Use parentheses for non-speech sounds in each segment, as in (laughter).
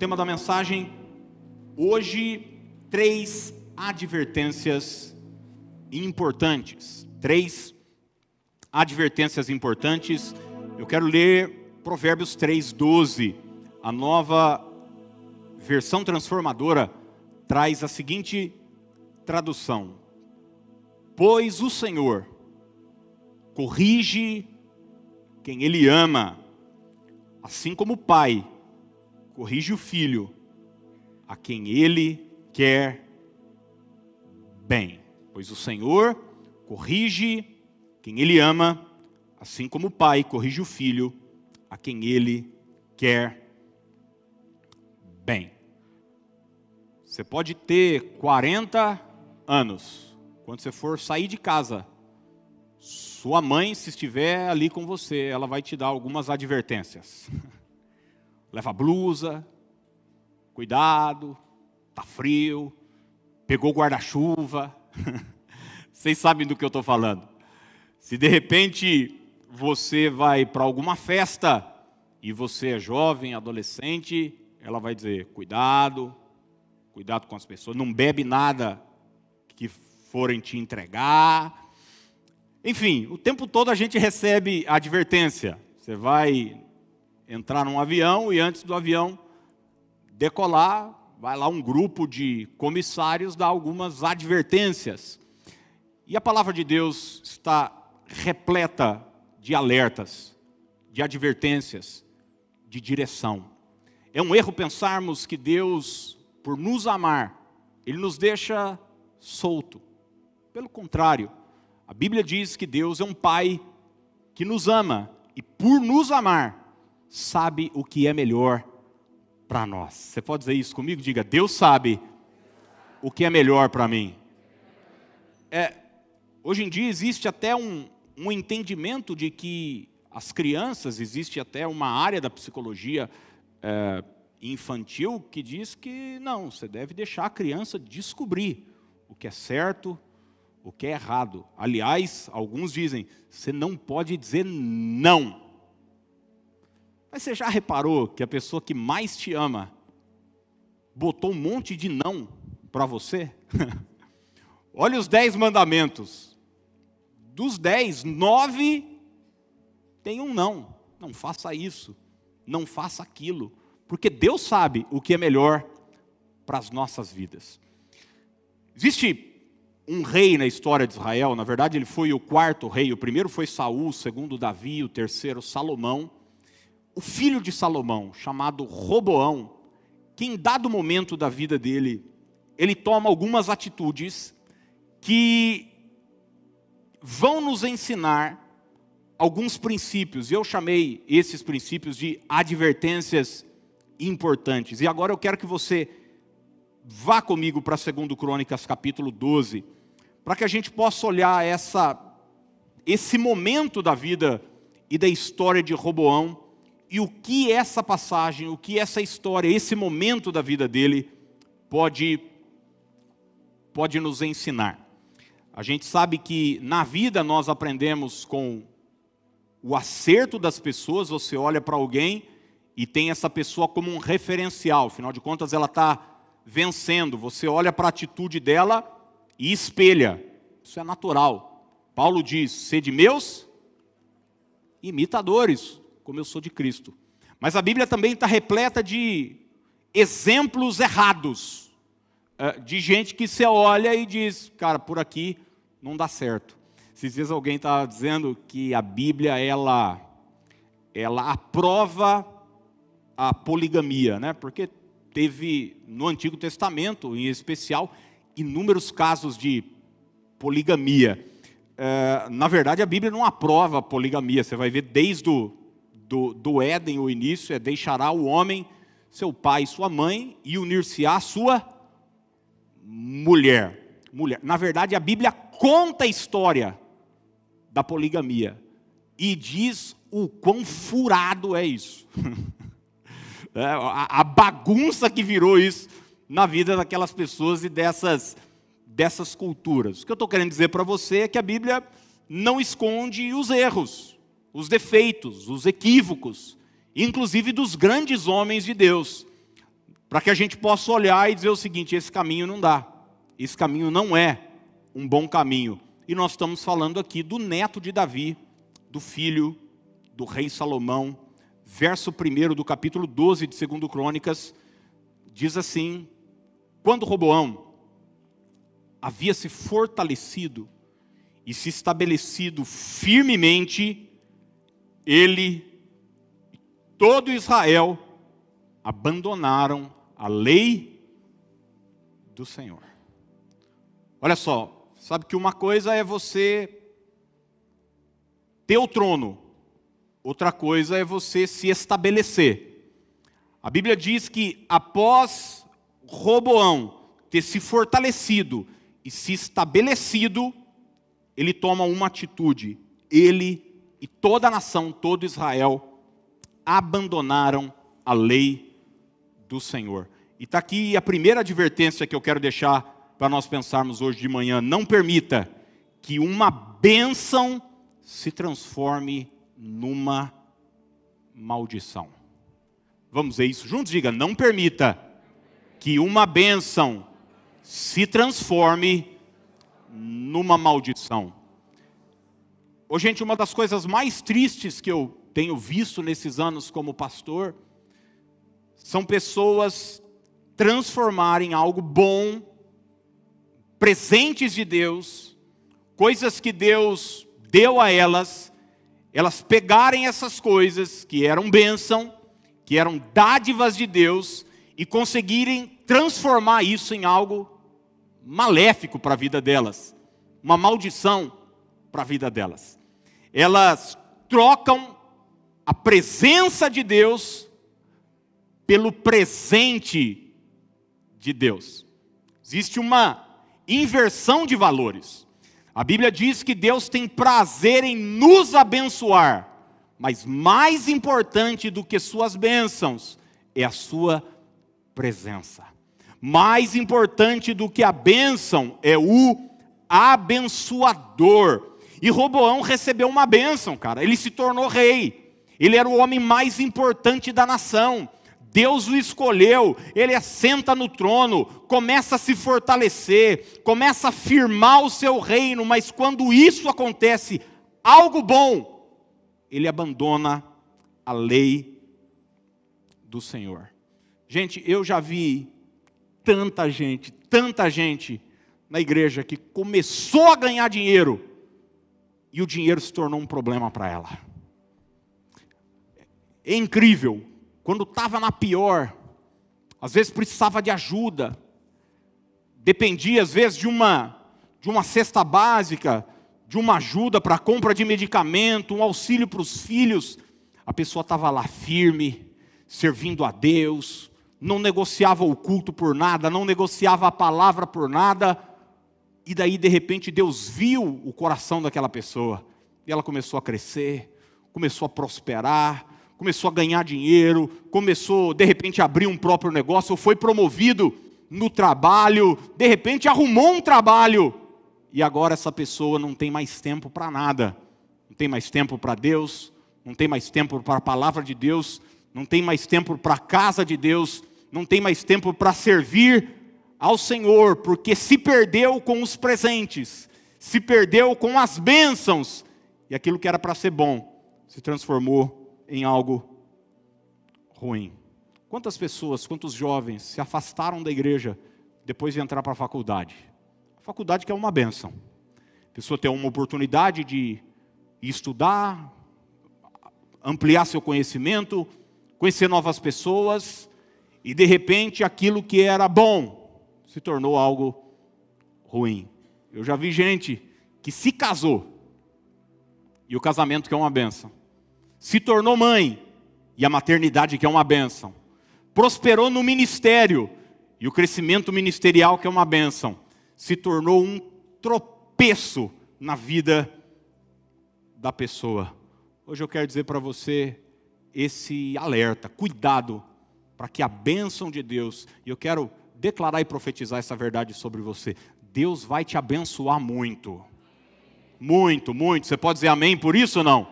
tema da mensagem hoje, três advertências importantes. Três advertências importantes. Eu quero ler Provérbios 3, 12. A nova versão transformadora traz a seguinte tradução: Pois o Senhor corrige quem Ele ama, assim como o Pai corrige o filho a quem Ele quer bem. Pois o Senhor corrige quem Ele ama, assim como o Pai corrige o filho a quem Ele quer bem. Você pode ter 40 anos, quando você for sair de casa, sua mãe, se estiver ali com você, ela vai te dar algumas advertências. (laughs) Leva blusa, cuidado, tá frio, pegou guarda-chuva. (laughs) Vocês sabem do que eu estou falando. Se de repente você vai para alguma festa e você é jovem, adolescente, ela vai dizer: cuidado, cuidado com as pessoas, não bebe nada que forem te entregar. Enfim, o tempo todo a gente recebe a advertência. Você vai entrar num avião e antes do avião decolar, vai lá um grupo de comissários dar algumas advertências. E a palavra de Deus está repleta de alertas, de advertências, de direção. É um erro pensarmos que Deus, por nos amar, Ele nos deixa solto. Pelo contrário, a Bíblia diz que Deus é um Pai que nos ama e, por nos amar, sabe o que é melhor para nós. Você pode dizer isso comigo? Diga: Deus sabe o que é melhor para mim. É, hoje em dia existe até um, um entendimento de que as crianças, existe até uma área da psicologia é, infantil que diz que não, você deve deixar a criança descobrir o que é certo o que é errado. Aliás, alguns dizem, você não pode dizer não. Mas você já reparou que a pessoa que mais te ama botou um monte de não para você? (laughs) Olha os dez mandamentos. Dos dez, nove tem um não. Não faça isso, não faça aquilo, porque Deus sabe o que é melhor para as nossas vidas. Existe um rei na história de Israel, na verdade ele foi o quarto rei, o primeiro foi Saul, o segundo Davi, o terceiro Salomão. O filho de Salomão, chamado Roboão, que em dado momento da vida dele, ele toma algumas atitudes que vão nos ensinar alguns princípios. Eu chamei esses princípios de advertências importantes. E agora eu quero que você vá comigo para 2 Crônicas capítulo 12 para que a gente possa olhar essa, esse momento da vida e da história de Roboão e o que essa passagem, o que essa história, esse momento da vida dele pode, pode nos ensinar. A gente sabe que na vida nós aprendemos com o acerto das pessoas, você olha para alguém e tem essa pessoa como um referencial, afinal de contas ela está vencendo, você olha para a atitude dela e espelha. Isso é natural. Paulo diz: sede meus imitadores, como eu sou de Cristo. Mas a Bíblia também está repleta de exemplos errados, é, de gente que você olha e diz, cara, por aqui não dá certo. Esses dias alguém estava dizendo que a Bíblia, ela, ela aprova a poligamia, né? Porque teve no Antigo Testamento, em especial, inúmeros casos de poligamia. É, na verdade, a Bíblia não aprova a poligamia. Você vai ver desde o do, do Éden, o início, é deixará o homem, seu pai e sua mãe, e unir-se à sua mulher. mulher. Na verdade, a Bíblia conta a história da poligamia e diz o quão furado é isso. (laughs) é, a, a bagunça que virou isso na vida daquelas pessoas e dessas, dessas culturas. O que eu estou querendo dizer para você é que a Bíblia não esconde os erros, os defeitos, os equívocos, inclusive dos grandes homens de Deus. para que a gente possa olhar e dizer o seguinte: esse caminho não dá, esse caminho não é um bom caminho. E nós estamos falando aqui do neto de Davi, do filho do rei Salomão, verso 1 do capítulo 12 de 2 Crônicas, diz assim: Quando Roboão havia se fortalecido e se estabelecido firmemente, ele e todo Israel abandonaram a lei do Senhor. Olha só, sabe que uma coisa é você ter o trono, outra coisa é você se estabelecer. A Bíblia diz que após Roboão ter se fortalecido e se estabelecido, ele toma uma atitude. Ele e toda a nação, todo Israel, abandonaram a lei do Senhor. E está aqui a primeira advertência que eu quero deixar para nós pensarmos hoje de manhã. Não permita que uma bênção se transforme numa maldição. Vamos ver isso juntos? Diga: não permita que uma bênção se transforme numa maldição. Ô, gente, uma das coisas mais tristes que eu tenho visto nesses anos como pastor são pessoas transformarem algo bom, presentes de Deus, coisas que Deus deu a elas, elas pegarem essas coisas que eram bênção, que eram dádivas de Deus, e conseguirem transformar isso em algo maléfico para a vida delas, uma maldição para a vida delas. Elas trocam a presença de Deus pelo presente de Deus. Existe uma inversão de valores. A Bíblia diz que Deus tem prazer em nos abençoar, mas mais importante do que suas bênçãos é a sua presença. Mais importante do que a bênção é o abençoador. E Roboão recebeu uma bênção, cara. Ele se tornou rei. Ele era o homem mais importante da nação. Deus o escolheu, ele assenta no trono, começa a se fortalecer, começa a firmar o seu reino, mas quando isso acontece, algo bom, ele abandona a lei do Senhor. Gente, eu já vi tanta gente, tanta gente na igreja que começou a ganhar dinheiro e o dinheiro se tornou um problema para ela. É incrível quando estava na pior, às vezes precisava de ajuda, dependia às vezes de uma de uma cesta básica, de uma ajuda para compra de medicamento, um auxílio para os filhos, a pessoa estava lá firme, servindo a Deus, não negociava o culto por nada, não negociava a palavra por nada, e daí de repente Deus viu o coração daquela pessoa, e ela começou a crescer, começou a prosperar, começou a ganhar dinheiro, começou de repente a abrir um próprio negócio, ou foi promovido no trabalho, de repente arrumou um trabalho, e agora essa pessoa não tem mais tempo para nada, não tem mais tempo para Deus, não tem mais tempo para a palavra de Deus, não tem mais tempo para a casa de Deus, não tem mais tempo para servir ao Senhor, porque se perdeu com os presentes, se perdeu com as bênçãos, e aquilo que era para ser bom se transformou em algo ruim. Quantas pessoas, quantos jovens se afastaram da igreja depois de entrar para a faculdade? A faculdade que é uma benção. A pessoa tem uma oportunidade de estudar, ampliar seu conhecimento, conhecer novas pessoas, e de repente aquilo que era bom se tornou algo ruim. Eu já vi gente que se casou, e o casamento que é uma benção, se tornou mãe, e a maternidade, que é uma bênção, prosperou no ministério, e o crescimento ministerial, que é uma bênção, se tornou um tropeço na vida da pessoa. Hoje eu quero dizer para você esse alerta, cuidado, para que a bênção de Deus, e eu quero declarar e profetizar essa verdade sobre você: Deus vai te abençoar muito. Muito, muito. Você pode dizer amém por isso ou não?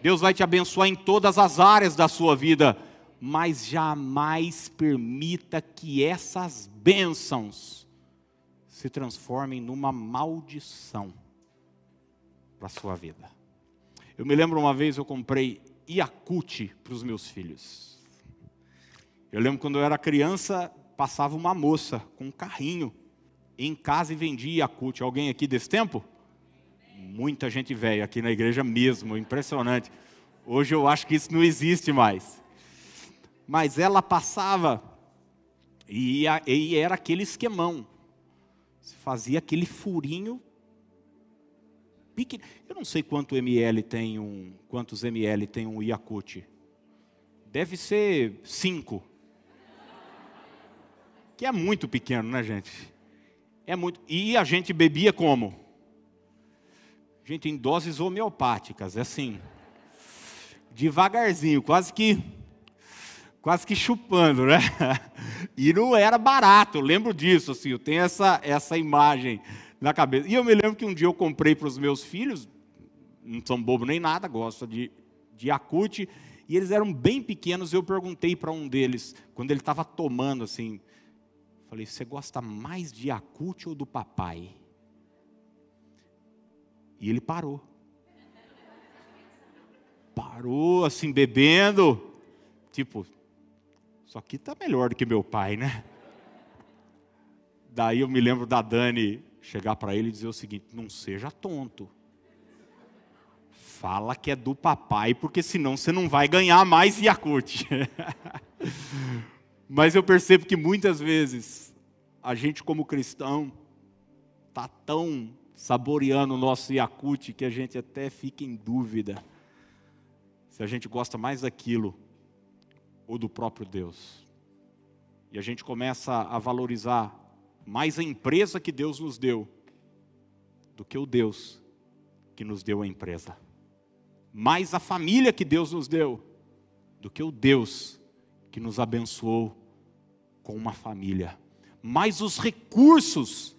Deus vai te abençoar em todas as áreas da sua vida, mas jamais permita que essas bênçãos se transformem numa maldição para a sua vida. Eu me lembro uma vez eu comprei Yakut para os meus filhos. Eu lembro quando eu era criança, passava uma moça com um carrinho em casa e vendia Yakut. Alguém aqui desse tempo? Muita gente velha aqui na igreja mesmo, impressionante. Hoje eu acho que isso não existe mais mas ela passava e, ia, e era aquele esquemão. Fazia aquele furinho pequeno. Eu não sei quanto ml tem um, quantos ml tem um Yakult. Deve ser cinco. Que é muito pequeno, né, gente? É muito. E a gente bebia como? Gente, em doses homeopáticas, é assim. Devagarzinho, quase que quase que chupando, né? (laughs) E não era barato, eu lembro disso, assim, eu tenho essa, essa imagem na cabeça. E eu me lembro que um dia eu comprei para os meus filhos, não são bobo nem nada, gostam de, de Yakut, e eles eram bem pequenos, eu perguntei para um deles, quando ele estava tomando, assim, falei, você gosta mais de Yakut ou do papai? E ele parou. Parou, assim, bebendo, tipo, isso aqui está melhor do que meu pai, né? Daí eu me lembro da Dani chegar para ele e dizer o seguinte: não seja tonto. Fala que é do papai, porque senão você não vai ganhar mais Yakult. (laughs) Mas eu percebo que muitas vezes a gente, como cristão, está tão saboreando o nosso Yakult que a gente até fica em dúvida se a gente gosta mais daquilo ou do próprio Deus. E a gente começa a valorizar mais a empresa que Deus nos deu do que o Deus que nos deu a empresa. Mais a família que Deus nos deu do que o Deus que nos abençoou com uma família. Mais os recursos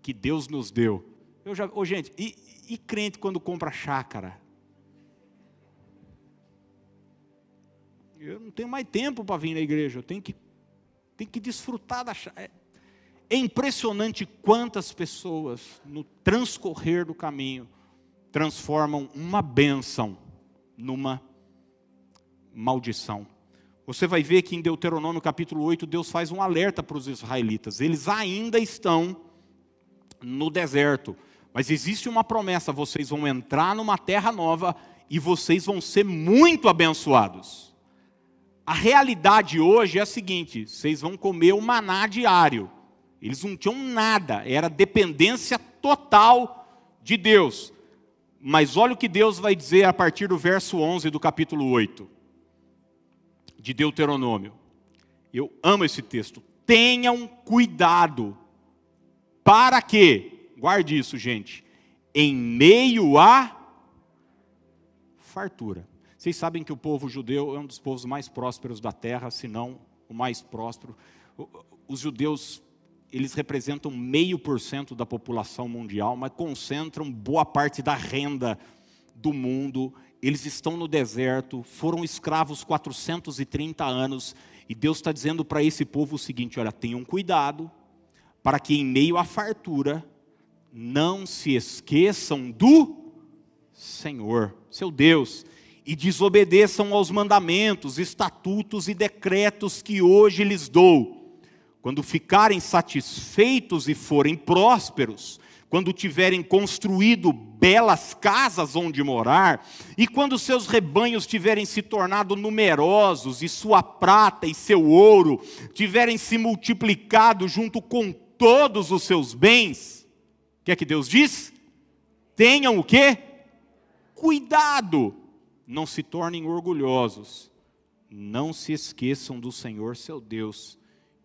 que Deus nos deu. Eu já, oh, gente, e, e crente quando compra chácara? eu não tenho mais tempo para vir na igreja, eu tenho que, tenho que desfrutar da. É, é impressionante quantas pessoas, no transcorrer do caminho, transformam uma bênção numa maldição. Você vai ver que em Deuteronômio capítulo 8, Deus faz um alerta para os israelitas. Eles ainda estão no deserto, mas existe uma promessa: vocês vão entrar numa terra nova e vocês vão ser muito abençoados. A realidade hoje é a seguinte: vocês vão comer o maná diário. Eles não tinham nada, era dependência total de Deus. Mas olha o que Deus vai dizer a partir do verso 11 do capítulo 8 de Deuteronômio. Eu amo esse texto. Tenham cuidado, para que, guarde isso, gente, em meio à fartura. Vocês sabem que o povo judeu é um dos povos mais prósperos da terra, se não o mais próspero. Os judeus, eles representam meio por cento da população mundial, mas concentram boa parte da renda do mundo. Eles estão no deserto, foram escravos 430 anos, e Deus está dizendo para esse povo o seguinte: olha, tenham cuidado, para que em meio à fartura, não se esqueçam do Senhor, seu Deus e desobedeçam aos mandamentos, estatutos e decretos que hoje lhes dou. Quando ficarem satisfeitos e forem prósperos, quando tiverem construído belas casas onde morar, e quando seus rebanhos tiverem se tornado numerosos, e sua prata e seu ouro tiverem se multiplicado junto com todos os seus bens, o que é que Deus diz? Tenham o quê? Cuidado não se tornem orgulhosos, não se esqueçam do Senhor seu Deus,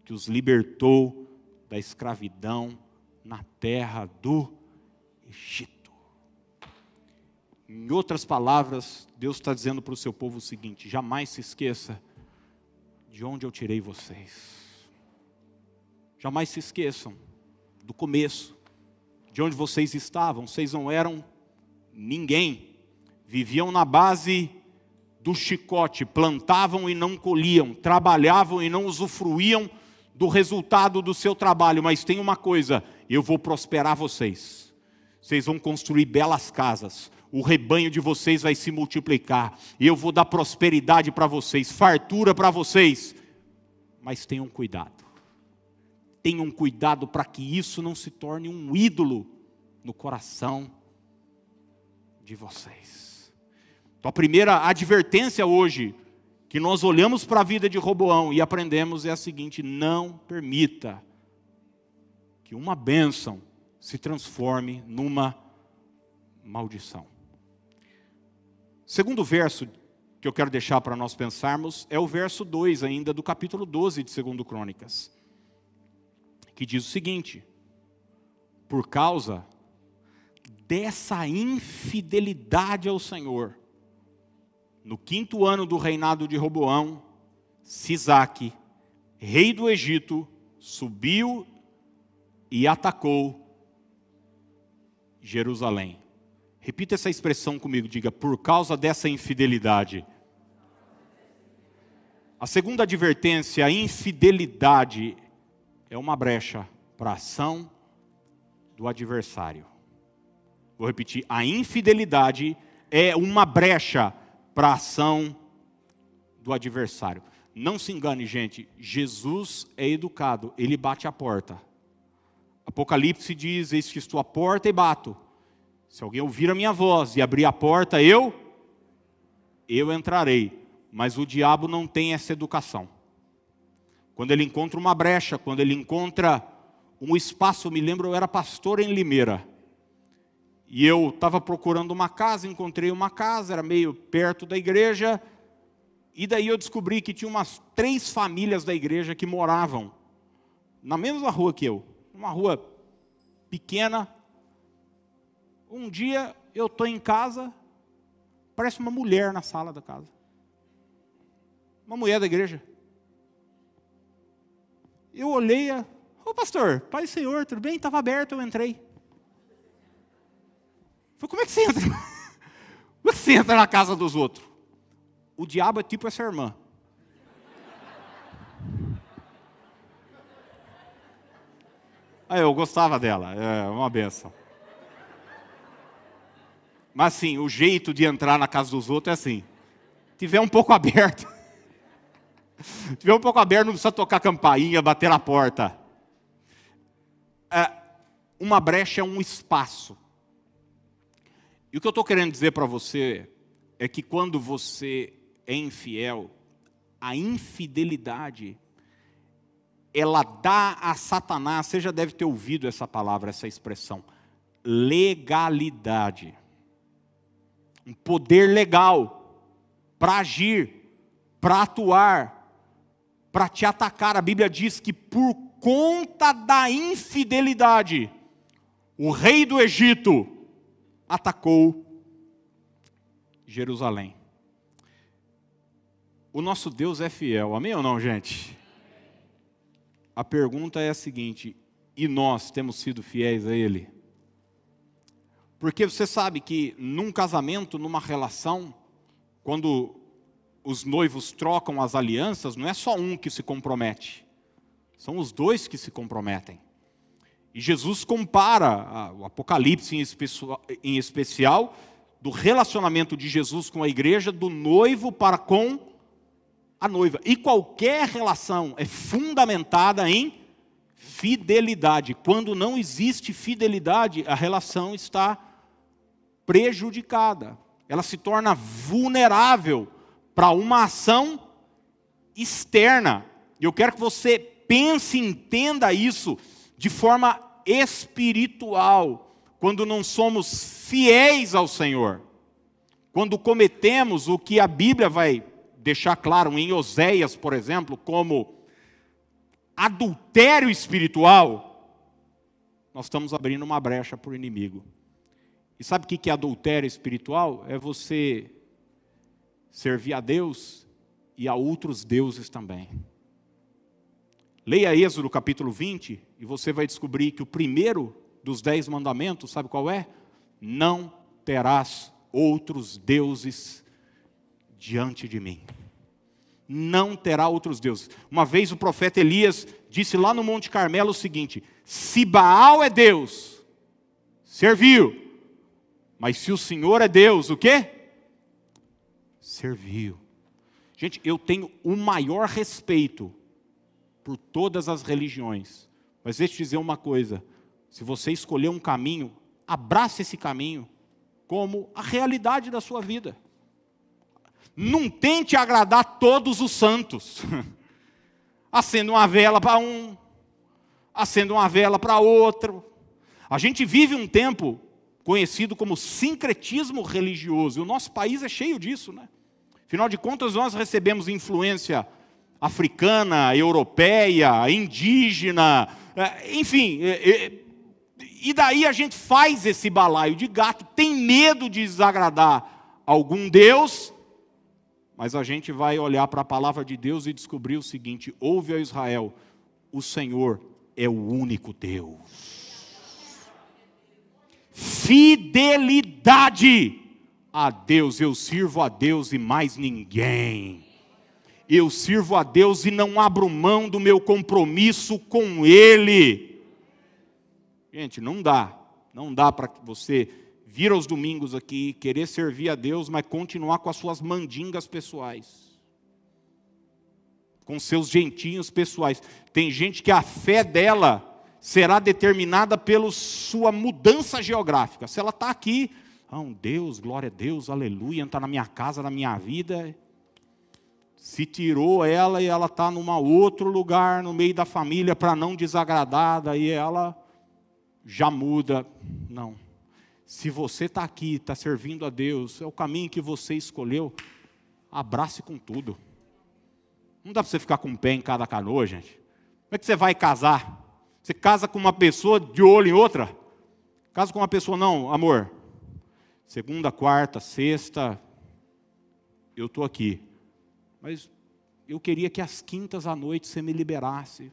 que os libertou da escravidão na terra do Egito. Em outras palavras, Deus está dizendo para o seu povo o seguinte: jamais se esqueça de onde eu tirei vocês. Jamais se esqueçam do começo, de onde vocês estavam. Vocês não eram ninguém viviam na base do chicote, plantavam e não colhiam, trabalhavam e não usufruíam do resultado do seu trabalho, mas tem uma coisa: eu vou prosperar vocês. Vocês vão construir belas casas, o rebanho de vocês vai se multiplicar, eu vou dar prosperidade para vocês, fartura para vocês. Mas tenham cuidado, tenham cuidado para que isso não se torne um ídolo no coração de vocês. Então, a primeira advertência hoje que nós olhamos para a vida de Roboão e aprendemos é a seguinte: não permita que uma bênção se transforme numa maldição. Segundo verso que eu quero deixar para nós pensarmos é o verso 2 ainda do capítulo 12 de 2 Crônicas, que diz o seguinte: Por causa dessa infidelidade ao Senhor, no quinto ano do reinado de Roboão, Sisaque, rei do Egito, subiu e atacou Jerusalém. Repita essa expressão comigo, diga, por causa dessa infidelidade. A segunda advertência, a infidelidade é uma brecha para a ação do adversário. Vou repetir, a infidelidade é uma brecha para a ação do adversário. Não se engane, gente, Jesus é educado, ele bate a porta. Apocalipse diz: Eis que estou à porta e bato. Se alguém ouvir a minha voz e abrir a porta, eu, eu entrarei. Mas o diabo não tem essa educação. Quando ele encontra uma brecha, quando ele encontra um espaço, eu me lembro, eu era pastor em Limeira. E eu estava procurando uma casa, encontrei uma casa, era meio perto da igreja. E daí eu descobri que tinha umas três famílias da igreja que moravam na mesma rua que eu. Uma rua pequena. Um dia eu estou em casa, parece uma mulher na sala da casa. Uma mulher da igreja. Eu olhei, ô pastor, Pai e Senhor, tudo bem? Estava aberto, eu entrei. Falei, como é que você entra? (laughs) Como é que você entra na casa dos outros? O diabo é tipo essa irmã. Aí eu gostava dela, é uma benção. Mas assim, o jeito de entrar na casa dos outros é assim. Tiver um pouco aberto. (laughs) Tiver um pouco aberto, não precisa tocar campainha, bater na porta. É, uma brecha é um espaço e o que eu estou querendo dizer para você é que quando você é infiel, a infidelidade, ela dá a Satanás, você já deve ter ouvido essa palavra, essa expressão, legalidade. Um poder legal para agir, para atuar, para te atacar. A Bíblia diz que por conta da infidelidade, o rei do Egito, atacou Jerusalém. O nosso Deus é fiel, amém ou não, gente? A pergunta é a seguinte: e nós temos sido fiéis a Ele? Porque você sabe que num casamento, numa relação, quando os noivos trocam as alianças, não é só um que se compromete, são os dois que se comprometem. E Jesus compara o Apocalipse em especial do relacionamento de Jesus com a igreja, do noivo para com a noiva. E qualquer relação é fundamentada em fidelidade. Quando não existe fidelidade, a relação está prejudicada. Ela se torna vulnerável para uma ação externa. E eu quero que você pense e entenda isso de forma espiritual, quando não somos fiéis ao Senhor, quando cometemos o que a Bíblia vai deixar claro em Oséias, por exemplo, como adultério espiritual, nós estamos abrindo uma brecha para o inimigo. E sabe o que é adultério espiritual? É você servir a Deus e a outros deuses também. Leia Êxodo capítulo 20 e você vai descobrir que o primeiro dos dez mandamentos, sabe qual é? Não terás outros deuses diante de mim. Não terá outros deuses. Uma vez o profeta Elias disse lá no Monte Carmelo o seguinte: se Baal é Deus, serviu. Mas se o Senhor é Deus, o quê? Serviu. Gente, eu tenho o maior respeito por todas as religiões. Mas deixa eu te dizer uma coisa: se você escolher um caminho, abrace esse caminho como a realidade da sua vida. Não tente agradar todos os santos. (laughs) Acenda uma vela para um, acenda uma vela para outro. A gente vive um tempo conhecido como sincretismo religioso, e o nosso país é cheio disso, né? Afinal de contas, nós recebemos influência africana, europeia, indígena, é, enfim, é, é, e daí a gente faz esse balaio de gato, tem medo de desagradar algum Deus, mas a gente vai olhar para a palavra de Deus e descobrir o seguinte: ouve a Israel, o Senhor é o único Deus. Fidelidade a Deus, eu sirvo a Deus e mais ninguém. Eu sirvo a Deus e não abro mão do meu compromisso com Ele. Gente, não dá, não dá para você vir aos domingos aqui, querer servir a Deus, mas continuar com as suas mandingas pessoais, com seus jeitinhos pessoais. Tem gente que a fé dela será determinada pela sua mudança geográfica. Se ela está aqui, ah, um Deus, glória a Deus, aleluia, está na minha casa, na minha vida. Se tirou ela e ela está num outro lugar, no meio da família, para não desagradar, daí ela já muda. Não. Se você está aqui, está servindo a Deus, é o caminho que você escolheu, abrace com tudo. Não dá para você ficar com um pé em cada canoa, gente. Como é que você vai casar? Você casa com uma pessoa de olho em outra? Casa com uma pessoa, não, amor segunda, quarta, sexta, eu estou aqui. Mas eu queria que às quintas à noite você me liberasse.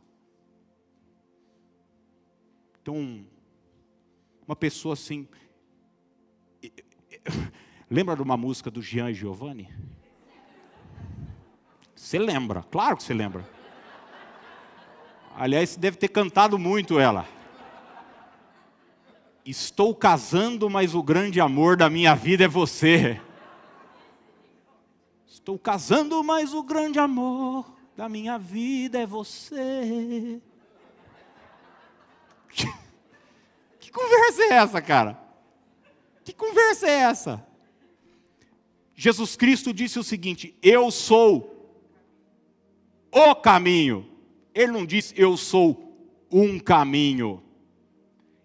Então, uma pessoa assim. (laughs) Lembra de uma música do Jean e Giovanni? Você lembra, claro que você lembra. Aliás, você deve ter cantado muito ela. Estou casando, mas o grande amor da minha vida é você. Estou casando, mas o grande amor da minha vida é você. (laughs) Que conversa é essa, cara? Que conversa é essa? Jesus Cristo disse o seguinte: Eu sou o caminho. Ele não disse eu sou um caminho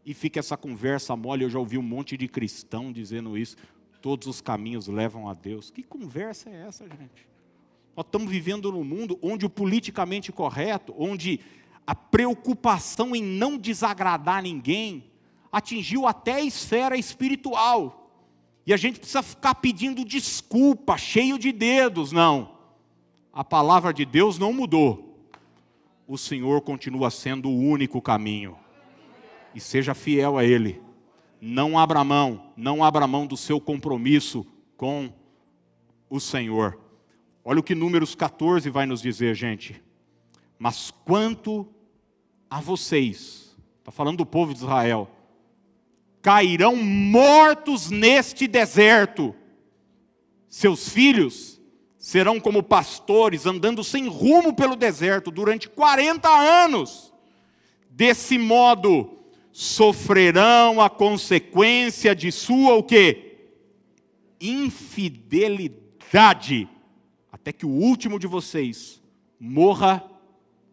e fica essa conversa mole. Eu já ouvi um monte de cristão dizendo isso. Todos os caminhos levam a Deus. Que conversa é essa, gente? Nós estamos vivendo num mundo onde o politicamente correto, onde a preocupação em não desagradar ninguém atingiu até a esfera espiritual. E a gente precisa ficar pedindo desculpa, cheio de dedos. Não. A palavra de Deus não mudou. O Senhor continua sendo o único caminho e seja fiel a Ele. Não abra mão, não abra mão do seu compromisso com o Senhor. Olha o que Números 14 vai nos dizer, gente. Mas quanto a vocês, está falando do povo de Israel, cairão mortos neste deserto. Seus filhos serão como pastores andando sem rumo pelo deserto durante 40 anos. Desse modo, sofrerão a consequência de sua o quê? Infidelidade, até que o último de vocês morra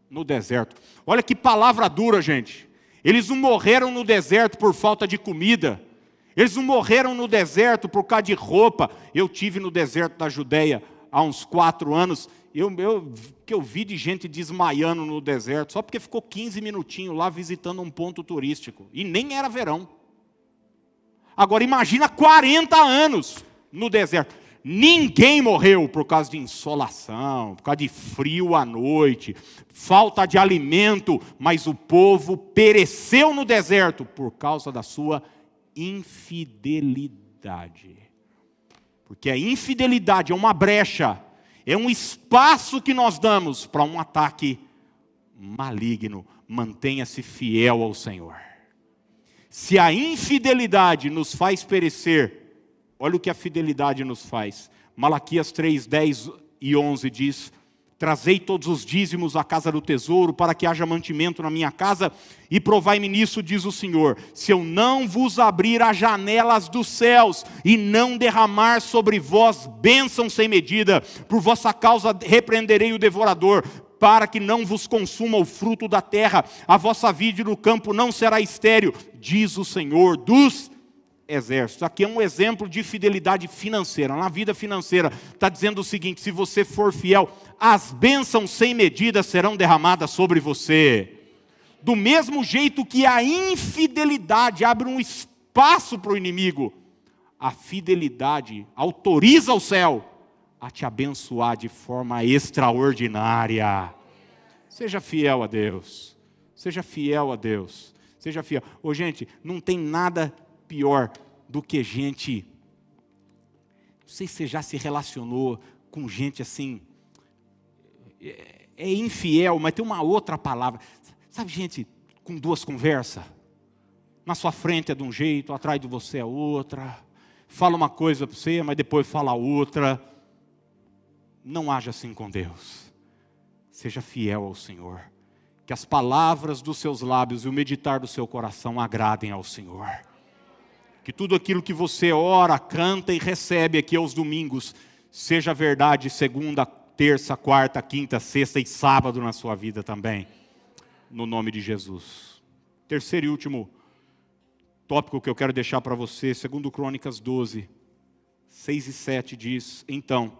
no deserto. Olha que palavra dura, gente. Eles não morreram no deserto por falta de comida. Eles não morreram no deserto por causa de roupa. Eu tive no deserto da Judéia há uns quatro anos eu, eu, que eu vi de gente desmaiando no deserto, só porque ficou 15 minutinhos lá visitando um ponto turístico. E nem era verão. Agora imagina 40 anos no deserto. Ninguém morreu por causa de insolação, por causa de frio à noite, falta de alimento, mas o povo pereceu no deserto por causa da sua infidelidade. Porque a infidelidade é uma brecha, é um espaço que nós damos para um ataque maligno. Mantenha-se fiel ao Senhor. Se a infidelidade nos faz perecer, olha o que a fidelidade nos faz. Malaquias 3, 10 e 11 diz: Trazei todos os dízimos à casa do tesouro, para que haja mantimento na minha casa, e provai-me nisso, diz o Senhor: se eu não vos abrir as janelas dos céus, e não derramar sobre vós bênção sem medida, por vossa causa repreenderei o devorador, para que não vos consuma o fruto da terra, a vossa vida no campo não será estéril, diz o Senhor dos exércitos. Aqui é um exemplo de fidelidade financeira. Na vida financeira, está dizendo o seguinte: se você for fiel, as bênçãos sem medida serão derramadas sobre você. Do mesmo jeito que a infidelidade abre um espaço para o inimigo, a fidelidade autoriza o céu a te abençoar de forma extraordinária. Seja fiel a Deus. Seja fiel a Deus. Seja fiel. Ô, gente, não tem nada pior do que gente. Não sei se você já se relacionou com gente assim. É, é infiel, mas tem uma outra palavra. Sabe, gente com duas conversas? Na sua frente é de um jeito, atrás de você é outra. Fala uma coisa para você, mas depois fala outra. Não haja assim com Deus. Seja fiel ao Senhor. Que as palavras dos seus lábios e o meditar do seu coração agradem ao Senhor que tudo aquilo que você ora, canta e recebe aqui aos domingos, seja verdade segunda, terça, quarta, quinta, sexta e sábado na sua vida também, no nome de Jesus. Terceiro e último tópico que eu quero deixar para você, segundo Crônicas 12, 6 e 7 diz: Então,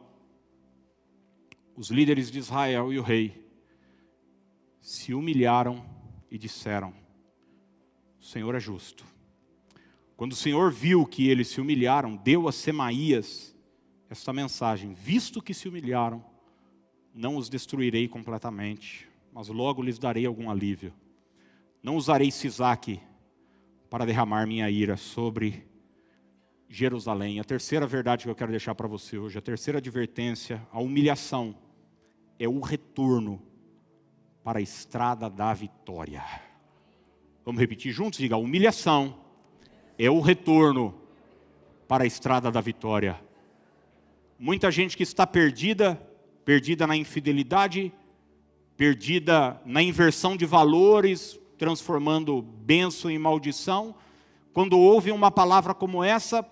os líderes de Israel e o rei se humilharam e disseram: O Senhor é justo quando o Senhor viu que eles se humilharam, deu a Semaías esta mensagem: Visto que se humilharam, não os destruirei completamente, mas logo lhes darei algum alívio. Não usarei Sisaque para derramar minha ira sobre Jerusalém. A terceira verdade que eu quero deixar para você hoje, a terceira advertência, a humilhação é o retorno para a estrada da vitória. Vamos repetir juntos? Diga: humilhação é o retorno para a estrada da vitória. Muita gente que está perdida, perdida na infidelidade, perdida na inversão de valores, transformando bênção em maldição, quando ouvem uma palavra como essa,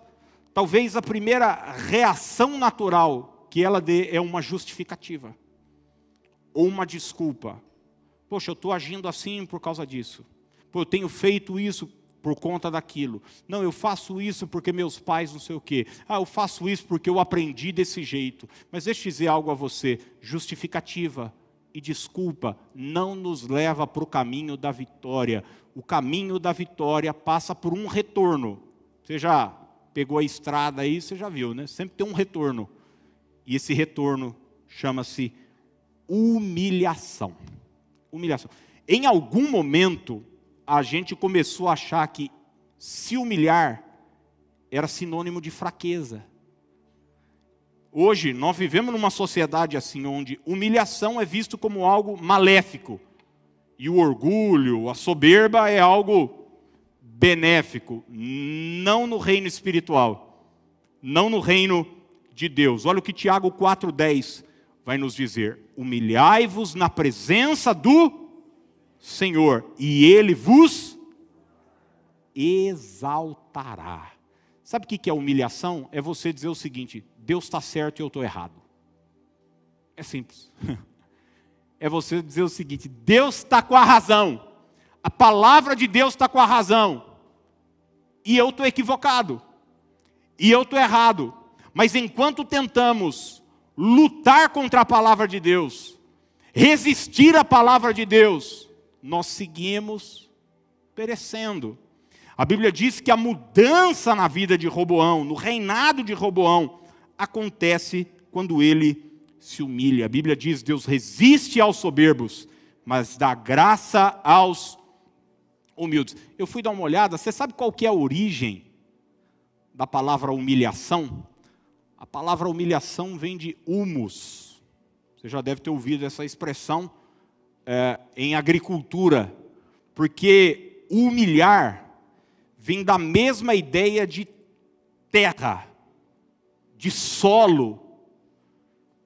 talvez a primeira reação natural que ela dê é uma justificativa ou uma desculpa. Poxa, eu estou agindo assim por causa disso. Pô, eu tenho feito isso por conta daquilo. Não, eu faço isso porque meus pais não sei o quê. Ah, eu faço isso porque eu aprendi desse jeito. Mas deixa eu dizer algo a você: justificativa e desculpa não nos leva para o caminho da vitória. O caminho da vitória passa por um retorno. Você já pegou a estrada aí, você já viu, né? Sempre tem um retorno. E esse retorno chama-se humilhação. Humilhação. Em algum momento, a gente começou a achar que se humilhar era sinônimo de fraqueza. Hoje, nós vivemos numa sociedade assim, onde humilhação é visto como algo maléfico, e o orgulho, a soberba é algo benéfico, não no reino espiritual, não no reino de Deus. Olha o que Tiago 4,10 vai nos dizer: humilhai-vos na presença do Senhor, e Ele vos exaltará. Sabe o que é humilhação? É você dizer o seguinte: Deus está certo e eu estou errado. É simples. (laughs) É você dizer o seguinte: Deus está com a razão, a palavra de Deus está com a razão, e eu estou equivocado, e eu estou errado. Mas enquanto tentamos lutar contra a palavra de Deus, resistir à palavra de Deus, nós seguimos perecendo. A Bíblia diz que a mudança na vida de Roboão, no reinado de Roboão, acontece quando ele se humilha. A Bíblia diz: Deus resiste aos soberbos, mas dá graça aos humildes. Eu fui dar uma olhada, você sabe qual que é a origem da palavra humilhação? A palavra humilhação vem de humus. Você já deve ter ouvido essa expressão é, em agricultura, porque humilhar vem da mesma ideia de terra, de solo,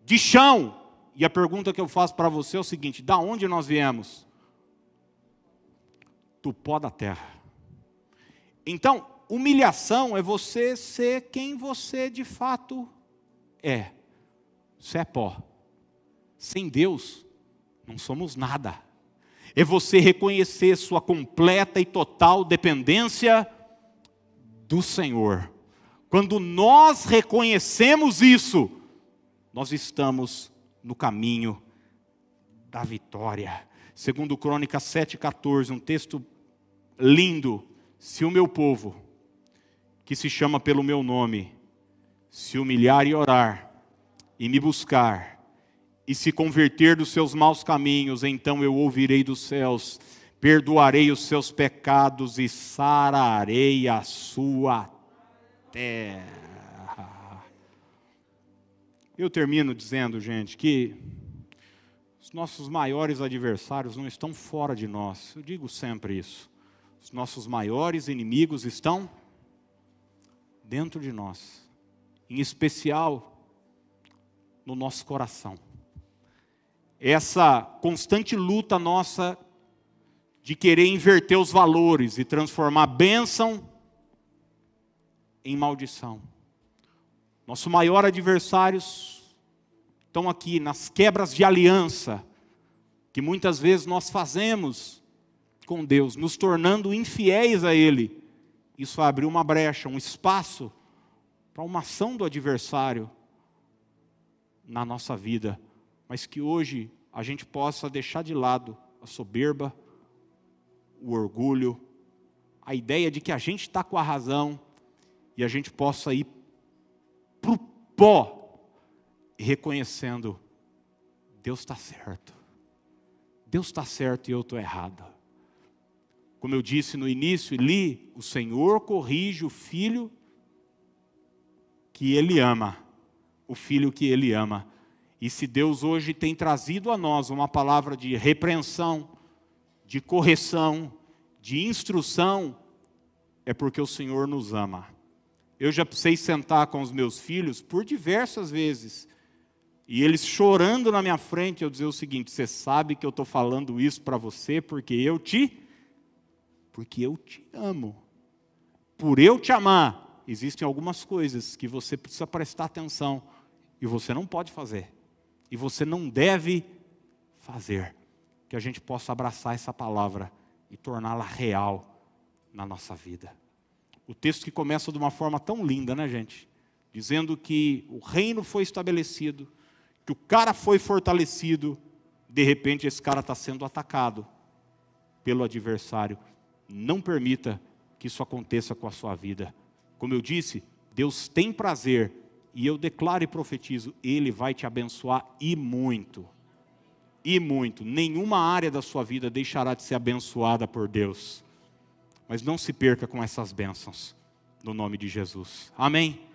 de chão. E a pergunta que eu faço para você é o seguinte: da onde nós viemos? Do pó da terra. Então, humilhação é você ser quem você de fato é. Você é pó. Sem Deus, não somos nada. É você reconhecer sua completa e total dependência do Senhor. Quando nós reconhecemos isso, nós estamos no caminho da vitória. Segundo Crônicas 7,14, um texto lindo. Se o meu povo, que se chama pelo meu nome, se humilhar e orar, e me buscar, e se converter dos seus maus caminhos, então eu ouvirei dos céus, perdoarei os seus pecados e sararei a sua terra. Eu termino dizendo, gente, que os nossos maiores adversários não estão fora de nós. Eu digo sempre isso. Os nossos maiores inimigos estão dentro de nós, em especial no nosso coração. Essa constante luta nossa de querer inverter os valores e transformar bênção em maldição. Nosso maior adversário estão aqui nas quebras de aliança que muitas vezes nós fazemos com Deus, nos tornando infiéis a Ele isso vai abrir uma brecha, um espaço para uma ação do adversário na nossa vida, mas que hoje a gente possa deixar de lado a soberba, o orgulho, a ideia de que a gente está com a razão e a gente possa ir para o pó, reconhecendo: Deus está certo, Deus está certo e eu estou errado. Como eu disse no início e li, o Senhor corrige o filho que ele ama, o filho que ele ama. E se Deus hoje tem trazido a nós uma palavra de repreensão, de correção, de instrução, é porque o Senhor nos ama. Eu já precisei sentar com os meus filhos por diversas vezes, e eles chorando na minha frente, eu dizer o seguinte: você sabe que eu estou falando isso para você porque eu te porque eu te amo. Por eu te amar, existem algumas coisas que você precisa prestar atenção e você não pode fazer. E você não deve fazer. Que a gente possa abraçar essa palavra e torná-la real na nossa vida. O texto que começa de uma forma tão linda, né, gente? Dizendo que o reino foi estabelecido, que o cara foi fortalecido, de repente esse cara está sendo atacado pelo adversário. Não permita que isso aconteça com a sua vida. Como eu disse, Deus tem prazer, e eu declaro e profetizo: Ele vai te abençoar e muito. E muito. Nenhuma área da sua vida deixará de ser abençoada por Deus. Mas não se perca com essas bênçãos, no nome de Jesus. Amém?